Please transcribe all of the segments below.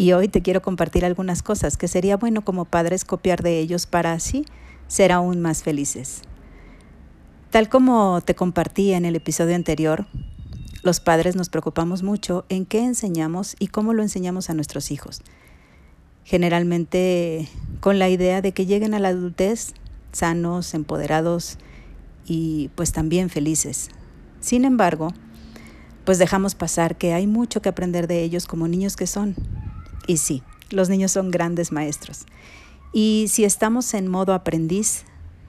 Y hoy te quiero compartir algunas cosas que sería bueno como padres copiar de ellos para así ser aún más felices. Tal como te compartí en el episodio anterior, los padres nos preocupamos mucho en qué enseñamos y cómo lo enseñamos a nuestros hijos. Generalmente con la idea de que lleguen a la adultez sanos, empoderados y pues también felices. Sin embargo, pues dejamos pasar que hay mucho que aprender de ellos como niños que son y sí, los niños son grandes maestros. Y si estamos en modo aprendiz,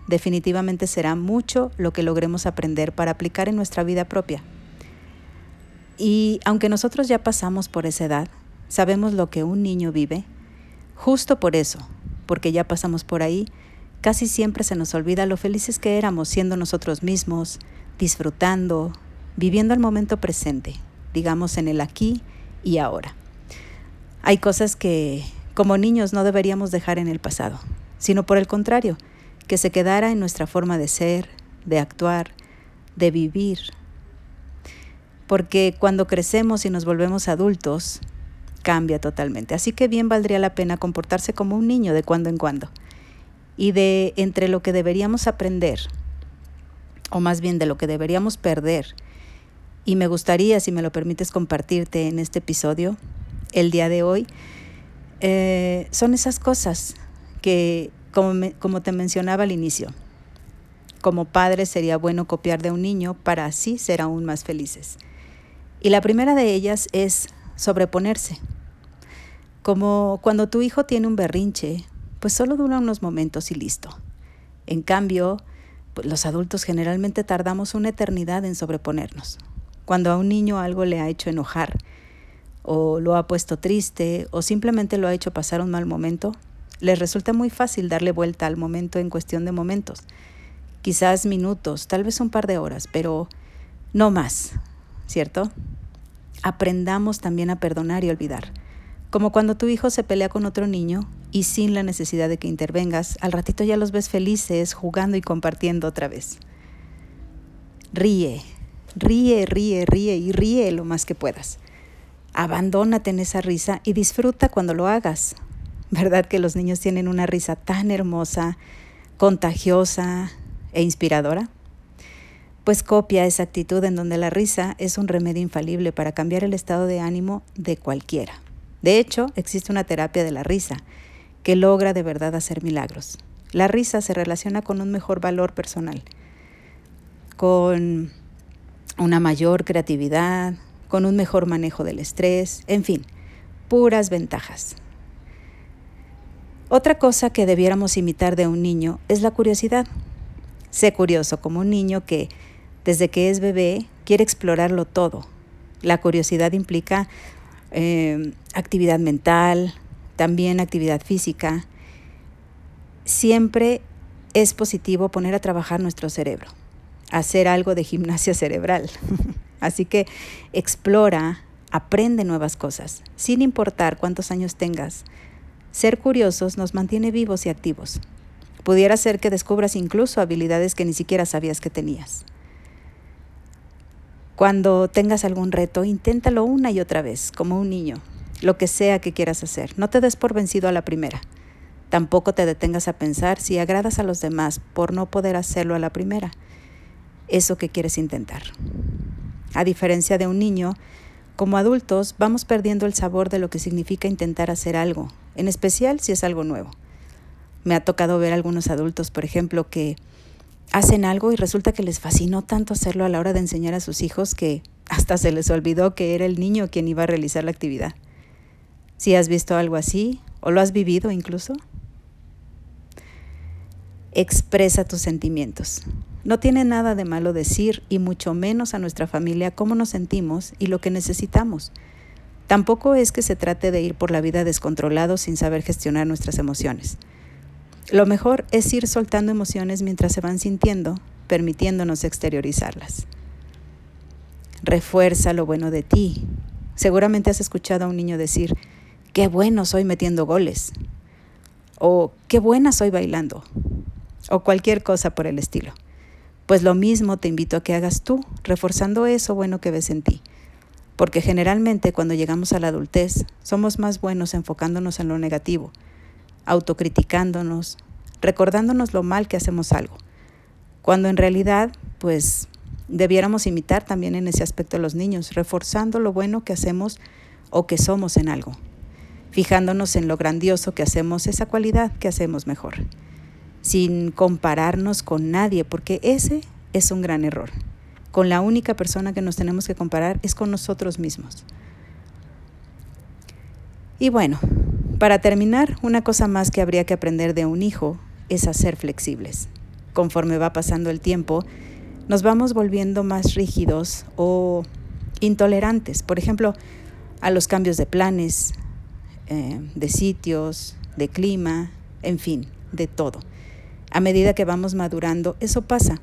definitivamente será mucho lo que logremos aprender para aplicar en nuestra vida propia. Y aunque nosotros ya pasamos por esa edad, sabemos lo que un niño vive, justo por eso, porque ya pasamos por ahí, casi siempre se nos olvida lo felices que éramos siendo nosotros mismos, disfrutando, viviendo el momento presente, digamos en el aquí y ahora. Hay cosas que como niños no deberíamos dejar en el pasado, sino por el contrario, que se quedara en nuestra forma de ser, de actuar, de vivir. Porque cuando crecemos y nos volvemos adultos, cambia totalmente. Así que bien valdría la pena comportarse como un niño de cuando en cuando. Y de entre lo que deberíamos aprender, o más bien de lo que deberíamos perder, y me gustaría, si me lo permites, compartirte en este episodio, el día de hoy, eh, son esas cosas que, como, como te mencionaba al inicio, como padre sería bueno copiar de un niño para así ser aún más felices. Y la primera de ellas es sobreponerse. Como cuando tu hijo tiene un berrinche, pues solo dura unos momentos y listo. En cambio, pues los adultos generalmente tardamos una eternidad en sobreponernos. Cuando a un niño algo le ha hecho enojar, o lo ha puesto triste o simplemente lo ha hecho pasar un mal momento, les resulta muy fácil darle vuelta al momento en cuestión de momentos. Quizás minutos, tal vez un par de horas, pero no más, ¿cierto? Aprendamos también a perdonar y olvidar. Como cuando tu hijo se pelea con otro niño y sin la necesidad de que intervengas, al ratito ya los ves felices, jugando y compartiendo otra vez. Ríe, ríe, ríe, ríe y ríe lo más que puedas. Abandónate en esa risa y disfruta cuando lo hagas. ¿Verdad que los niños tienen una risa tan hermosa, contagiosa e inspiradora? Pues copia esa actitud en donde la risa es un remedio infalible para cambiar el estado de ánimo de cualquiera. De hecho, existe una terapia de la risa que logra de verdad hacer milagros. La risa se relaciona con un mejor valor personal, con una mayor creatividad, con un mejor manejo del estrés, en fin, puras ventajas. Otra cosa que debiéramos imitar de un niño es la curiosidad. Sé curioso como un niño que, desde que es bebé, quiere explorarlo todo. La curiosidad implica eh, actividad mental, también actividad física. Siempre es positivo poner a trabajar nuestro cerebro, hacer algo de gimnasia cerebral. Así que explora, aprende nuevas cosas, sin importar cuántos años tengas. Ser curiosos nos mantiene vivos y activos. Pudiera ser que descubras incluso habilidades que ni siquiera sabías que tenías. Cuando tengas algún reto, inténtalo una y otra vez, como un niño, lo que sea que quieras hacer. No te des por vencido a la primera. Tampoco te detengas a pensar si agradas a los demás por no poder hacerlo a la primera. Eso que quieres intentar. A diferencia de un niño, como adultos vamos perdiendo el sabor de lo que significa intentar hacer algo, en especial si es algo nuevo. Me ha tocado ver algunos adultos, por ejemplo, que hacen algo y resulta que les fascinó tanto hacerlo a la hora de enseñar a sus hijos que hasta se les olvidó que era el niño quien iba a realizar la actividad. Si has visto algo así o lo has vivido incluso, expresa tus sentimientos. No tiene nada de malo decir y mucho menos a nuestra familia cómo nos sentimos y lo que necesitamos. Tampoco es que se trate de ir por la vida descontrolado sin saber gestionar nuestras emociones. Lo mejor es ir soltando emociones mientras se van sintiendo, permitiéndonos exteriorizarlas. Refuerza lo bueno de ti. Seguramente has escuchado a un niño decir, qué bueno soy metiendo goles, o qué buena soy bailando, o cualquier cosa por el estilo. Pues lo mismo te invito a que hagas tú, reforzando eso bueno que ves en ti. Porque generalmente cuando llegamos a la adultez somos más buenos enfocándonos en lo negativo, autocriticándonos, recordándonos lo mal que hacemos algo, cuando en realidad pues debiéramos imitar también en ese aspecto a los niños, reforzando lo bueno que hacemos o que somos en algo, fijándonos en lo grandioso que hacemos, esa cualidad que hacemos mejor, sin compararnos con nadie, porque ese es un gran error. Con la única persona que nos tenemos que comparar es con nosotros mismos. Y bueno, para terminar, una cosa más que habría que aprender de un hijo es a ser flexibles. Conforme va pasando el tiempo, nos vamos volviendo más rígidos o intolerantes, por ejemplo, a los cambios de planes, eh, de sitios, de clima, en fin, de todo. A medida que vamos madurando, eso pasa.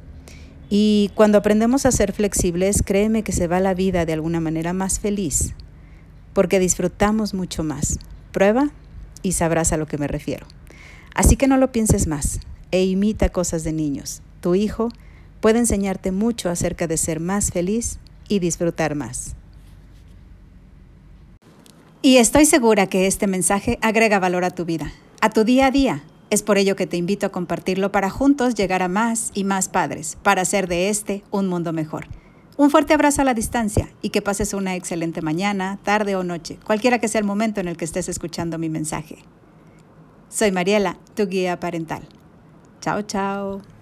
Y cuando aprendemos a ser flexibles, créeme que se va la vida de alguna manera más feliz, porque disfrutamos mucho más. Prueba y sabrás a lo que me refiero. Así que no lo pienses más e imita cosas de niños. Tu hijo puede enseñarte mucho acerca de ser más feliz y disfrutar más. Y estoy segura que este mensaje agrega valor a tu vida, a tu día a día. Es por ello que te invito a compartirlo para juntos llegar a más y más padres, para hacer de este un mundo mejor. Un fuerte abrazo a la distancia y que pases una excelente mañana, tarde o noche, cualquiera que sea el momento en el que estés escuchando mi mensaje. Soy Mariela, tu guía parental. Chao, chao.